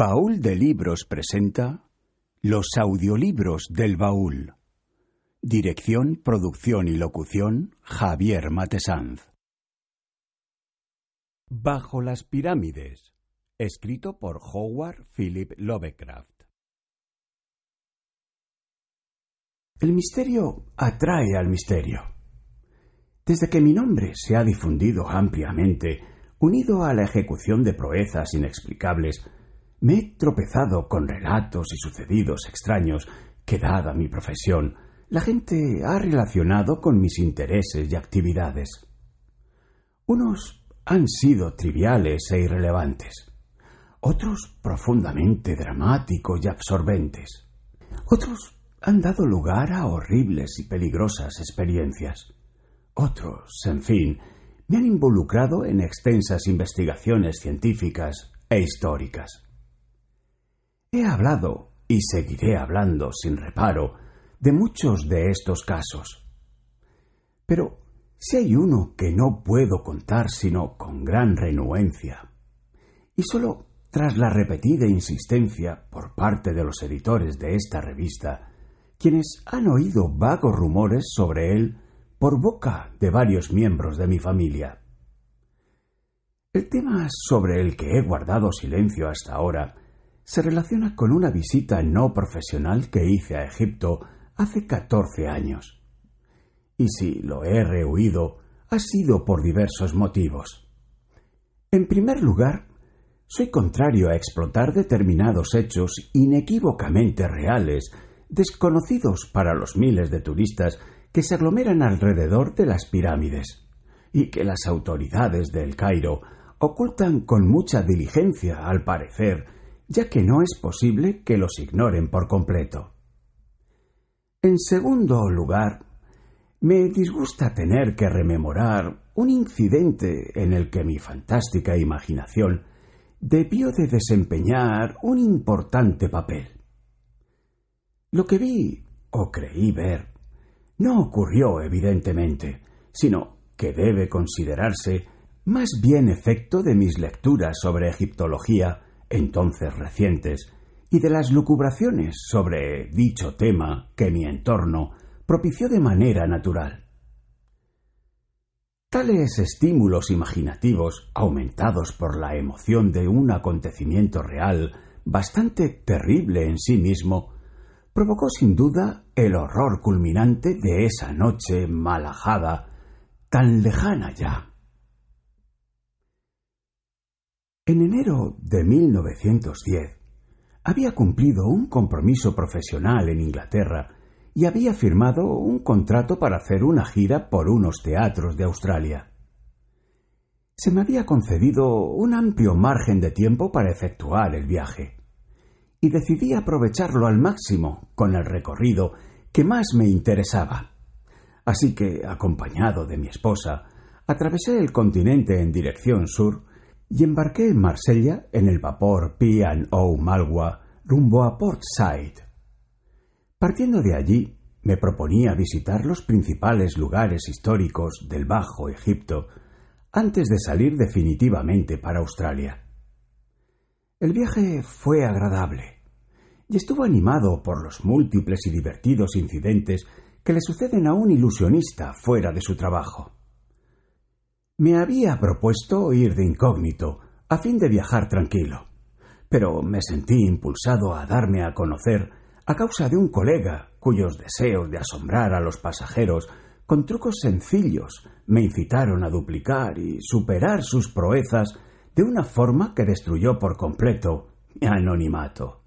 Baúl de Libros presenta Los audiolibros del baúl. Dirección, producción y locución Javier Matesanz. Bajo las pirámides. Escrito por Howard Philip Lovecraft. El misterio atrae al misterio. Desde que mi nombre se ha difundido ampliamente, unido a la ejecución de proezas inexplicables, me he tropezado con relatos y sucedidos extraños que, dada mi profesión, la gente ha relacionado con mis intereses y actividades. Unos han sido triviales e irrelevantes, otros profundamente dramáticos y absorbentes, otros han dado lugar a horribles y peligrosas experiencias, otros, en fin, me han involucrado en extensas investigaciones científicas e históricas. He hablado y seguiré hablando sin reparo de muchos de estos casos. Pero si hay uno que no puedo contar sino con gran renuencia, y sólo tras la repetida insistencia por parte de los editores de esta revista, quienes han oído vagos rumores sobre él por boca de varios miembros de mi familia. El tema sobre el que he guardado silencio hasta ahora se relaciona con una visita no profesional que hice a Egipto hace catorce años. Y si lo he rehuido, ha sido por diversos motivos. En primer lugar, soy contrario a explotar determinados hechos inequívocamente reales, desconocidos para los miles de turistas que se aglomeran alrededor de las pirámides, y que las autoridades del Cairo ocultan con mucha diligencia, al parecer, ya que no es posible que los ignoren por completo. En segundo lugar, me disgusta tener que rememorar un incidente en el que mi fantástica imaginación debió de desempeñar un importante papel. Lo que vi o creí ver no ocurrió evidentemente, sino que debe considerarse más bien efecto de mis lecturas sobre egiptología entonces recientes, y de las lucubraciones sobre dicho tema que mi entorno propició de manera natural. Tales estímulos imaginativos, aumentados por la emoción de un acontecimiento real bastante terrible en sí mismo, provocó sin duda el horror culminante de esa noche malajada, tan lejana ya. En enero de 1910 había cumplido un compromiso profesional en Inglaterra y había firmado un contrato para hacer una gira por unos teatros de Australia. Se me había concedido un amplio margen de tiempo para efectuar el viaje, y decidí aprovecharlo al máximo con el recorrido que más me interesaba. Así que, acompañado de mi esposa, atravesé el continente en dirección sur y embarqué en Marsella en el vapor P&O Malwa rumbo a Port Said. Partiendo de allí, me proponía visitar los principales lugares históricos del Bajo Egipto antes de salir definitivamente para Australia. El viaje fue agradable y estuvo animado por los múltiples y divertidos incidentes que le suceden a un ilusionista fuera de su trabajo. Me había propuesto ir de incógnito, a fin de viajar tranquilo, pero me sentí impulsado a darme a conocer a causa de un colega cuyos deseos de asombrar a los pasajeros con trucos sencillos me incitaron a duplicar y superar sus proezas de una forma que destruyó por completo mi anonimato.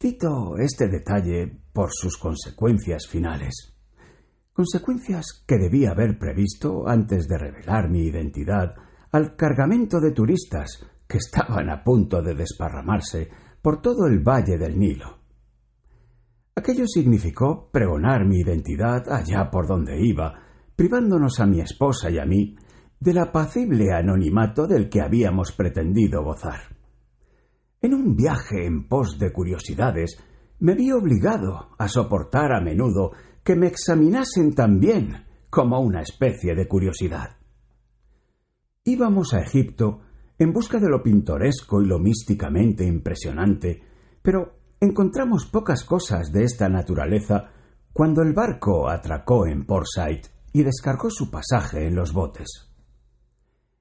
Cito este detalle por sus consecuencias finales consecuencias que debía haber previsto antes de revelar mi identidad al cargamento de turistas que estaban a punto de desparramarse por todo el valle del Nilo. Aquello significó pregonar mi identidad allá por donde iba, privándonos a mi esposa y a mí del apacible anonimato del que habíamos pretendido gozar. En un viaje en pos de curiosidades, me vi obligado a soportar a menudo que me examinasen también como una especie de curiosidad. Íbamos a Egipto en busca de lo pintoresco y lo místicamente impresionante, pero encontramos pocas cosas de esta naturaleza cuando el barco atracó en Port y descargó su pasaje en los botes.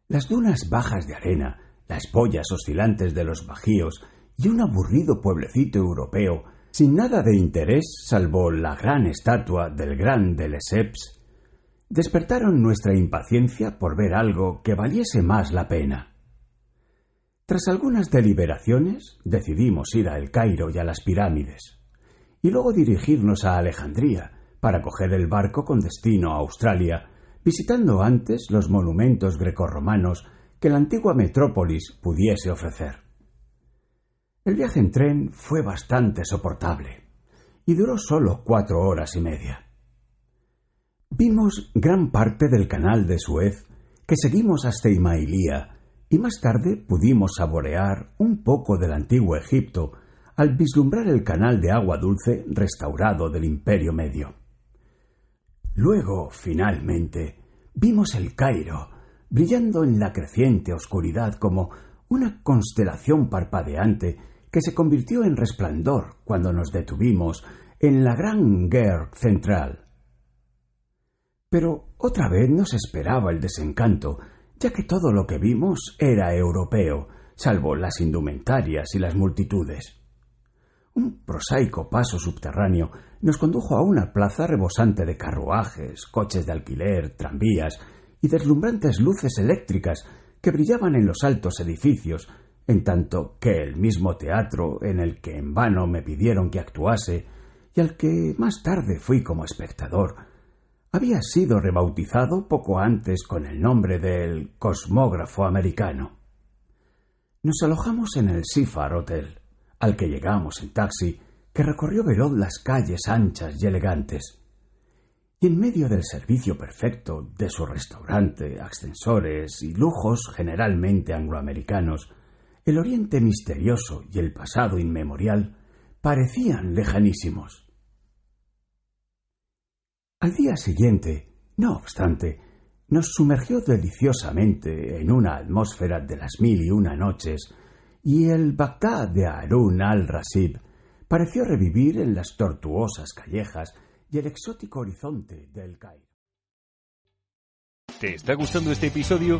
Las dunas bajas de arena, las boyas oscilantes de los bajíos y un aburrido pueblecito europeo sin nada de interés salvo la gran estatua del gran de Lesseps, despertaron nuestra impaciencia por ver algo que valiese más la pena. Tras algunas deliberaciones, decidimos ir a El Cairo y a las pirámides, y luego dirigirnos a Alejandría para coger el barco con destino a Australia, visitando antes los monumentos grecorromanos que la antigua metrópolis pudiese ofrecer. El viaje en tren fue bastante soportable y duró solo cuatro horas y media. Vimos gran parte del canal de Suez que seguimos hasta Imailía y más tarde pudimos saborear un poco del antiguo Egipto al vislumbrar el canal de agua dulce restaurado del Imperio Medio. Luego, finalmente, vimos el Cairo, brillando en la creciente oscuridad como una constelación parpadeante que se convirtió en resplandor cuando nos detuvimos en la gran guerra central. Pero otra vez nos esperaba el desencanto ya que todo lo que vimos era europeo, salvo las indumentarias y las multitudes. Un prosaico paso subterráneo nos condujo a una plaza rebosante de carruajes, coches de alquiler, tranvías y deslumbrantes luces eléctricas que brillaban en los altos edificios, en tanto que el mismo teatro en el que en vano me pidieron que actuase y al que más tarde fui como espectador, había sido rebautizado poco antes con el nombre del Cosmógrafo Americano. Nos alojamos en el Sifar Hotel, al que llegamos en taxi, que recorrió veloz las calles anchas y elegantes. Y en medio del servicio perfecto de su restaurante, ascensores y lujos generalmente angloamericanos, el oriente misterioso y el pasado inmemorial parecían lejanísimos. Al día siguiente, no obstante, nos sumergió deliciosamente en una atmósfera de las mil y una noches, y el Bagdad de Harun al-Rasib pareció revivir en las tortuosas callejas y el exótico horizonte del Cairo. ¿Te está gustando este episodio?